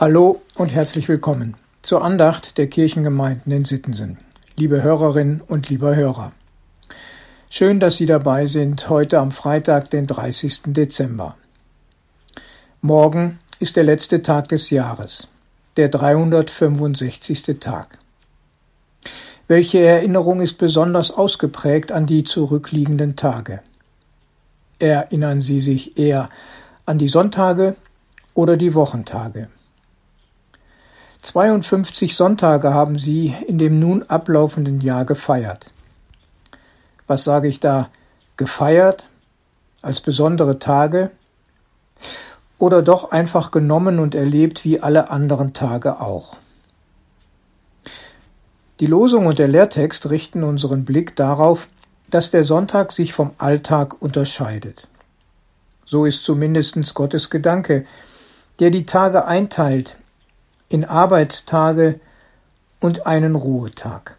Hallo und herzlich willkommen zur Andacht der Kirchengemeinden in Sittensen. Liebe Hörerinnen und lieber Hörer. Schön, dass Sie dabei sind heute am Freitag, den 30. Dezember. Morgen ist der letzte Tag des Jahres, der 365. Tag. Welche Erinnerung ist besonders ausgeprägt an die zurückliegenden Tage? Erinnern Sie sich eher an die Sonntage oder die Wochentage? 52 Sonntage haben sie in dem nun ablaufenden Jahr gefeiert. Was sage ich da? Gefeiert? Als besondere Tage? Oder doch einfach genommen und erlebt wie alle anderen Tage auch? Die Losung und der Lehrtext richten unseren Blick darauf, dass der Sonntag sich vom Alltag unterscheidet. So ist zumindest Gottes Gedanke, der die Tage einteilt in Arbeitstage und einen Ruhetag.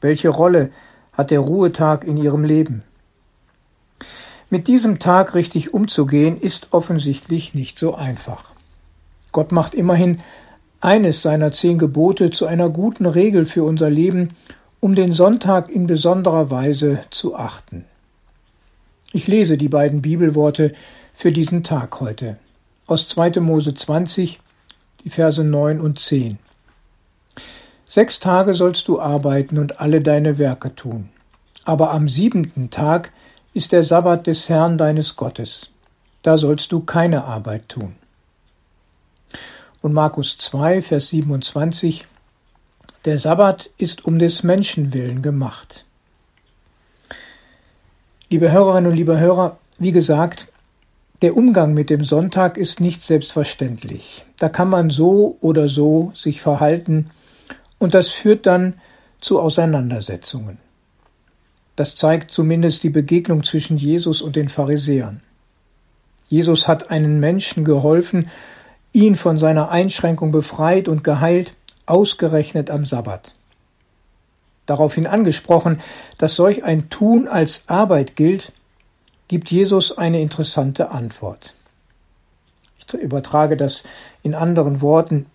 Welche Rolle hat der Ruhetag in Ihrem Leben? Mit diesem Tag richtig umzugehen, ist offensichtlich nicht so einfach. Gott macht immerhin eines seiner zehn Gebote zu einer guten Regel für unser Leben, um den Sonntag in besonderer Weise zu achten. Ich lese die beiden Bibelworte für diesen Tag heute aus 2. Mose 20, die Verse 9 und 10. Sechs Tage sollst du arbeiten und alle deine Werke tun. Aber am siebenten Tag ist der Sabbat des Herrn deines Gottes. Da sollst du keine Arbeit tun. Und Markus 2, Vers 27. Der Sabbat ist um des Menschen willen gemacht. Liebe Hörerinnen und liebe Hörer, wie gesagt, der Umgang mit dem Sonntag ist nicht selbstverständlich. Da kann man so oder so sich verhalten und das führt dann zu Auseinandersetzungen. Das zeigt zumindest die Begegnung zwischen Jesus und den Pharisäern. Jesus hat einen Menschen geholfen, ihn von seiner Einschränkung befreit und geheilt, ausgerechnet am Sabbat. Daraufhin angesprochen, dass solch ein Tun als Arbeit gilt, gibt Jesus eine interessante Antwort. Ich übertrage das in anderen Worten.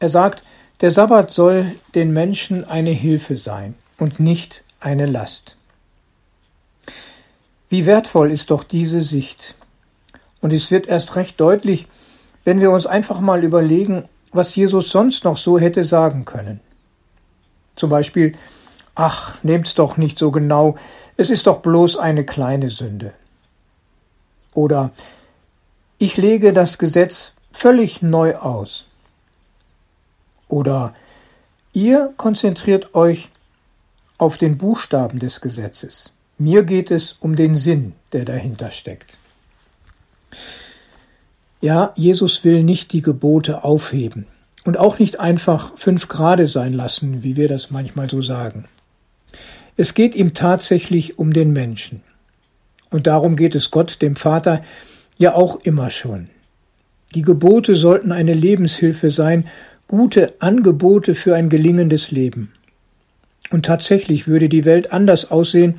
Er sagt, der Sabbat soll den Menschen eine Hilfe sein und nicht eine Last. Wie wertvoll ist doch diese Sicht. Und es wird erst recht deutlich, wenn wir uns einfach mal überlegen, was Jesus sonst noch so hätte sagen können. Zum Beispiel, ach, nehmt's doch nicht so genau, es ist doch bloß eine kleine Sünde. Oder ich lege das Gesetz völlig neu aus. Oder ihr konzentriert euch auf den Buchstaben des Gesetzes. Mir geht es um den Sinn, der dahinter steckt. Ja, Jesus will nicht die Gebote aufheben und auch nicht einfach fünf Grade sein lassen, wie wir das manchmal so sagen. Es geht ihm tatsächlich um den Menschen. Und darum geht es Gott, dem Vater, ja auch immer schon. Die Gebote sollten eine Lebenshilfe sein, gute Angebote für ein gelingendes Leben. Und tatsächlich würde die Welt anders aussehen,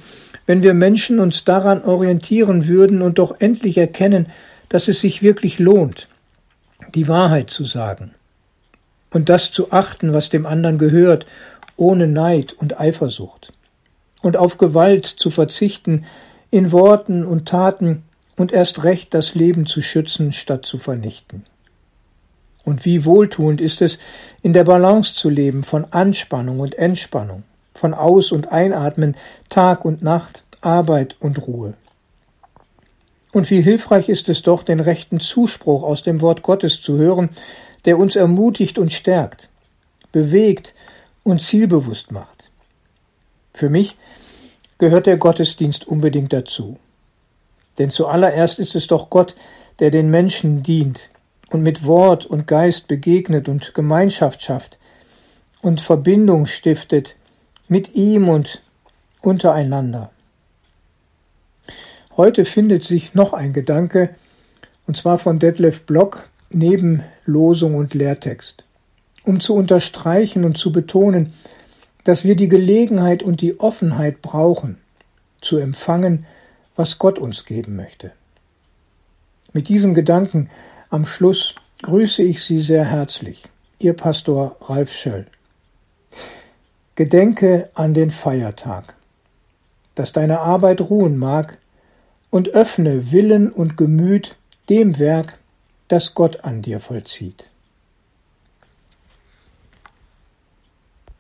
wenn wir Menschen uns daran orientieren würden und doch endlich erkennen, dass es sich wirklich lohnt, die Wahrheit zu sagen und das zu achten, was dem anderen gehört, ohne Neid und Eifersucht und auf Gewalt zu verzichten in Worten und Taten und erst recht das Leben zu schützen, statt zu vernichten. Und wie wohltuend ist es, in der Balance zu leben von Anspannung und Entspannung, von Aus- und Einatmen, Tag und Nacht, Arbeit und Ruhe. Und wie hilfreich ist es doch, den rechten Zuspruch aus dem Wort Gottes zu hören, der uns ermutigt und stärkt, bewegt und zielbewusst macht. Für mich gehört der Gottesdienst unbedingt dazu. Denn zuallererst ist es doch Gott, der den Menschen dient und mit Wort und Geist begegnet und Gemeinschaft schafft und Verbindung stiftet mit ihm und untereinander. Heute findet sich noch ein Gedanke, und zwar von Detlef Block neben Losung und Lehrtext, um zu unterstreichen und zu betonen, dass wir die Gelegenheit und die Offenheit brauchen, zu empfangen, was Gott uns geben möchte. Mit diesem Gedanken am Schluss grüße ich Sie sehr herzlich, Ihr Pastor Ralf Schöll. Gedenke an den Feiertag, dass deine Arbeit ruhen mag, und öffne Willen und Gemüt dem Werk, das Gott an dir vollzieht.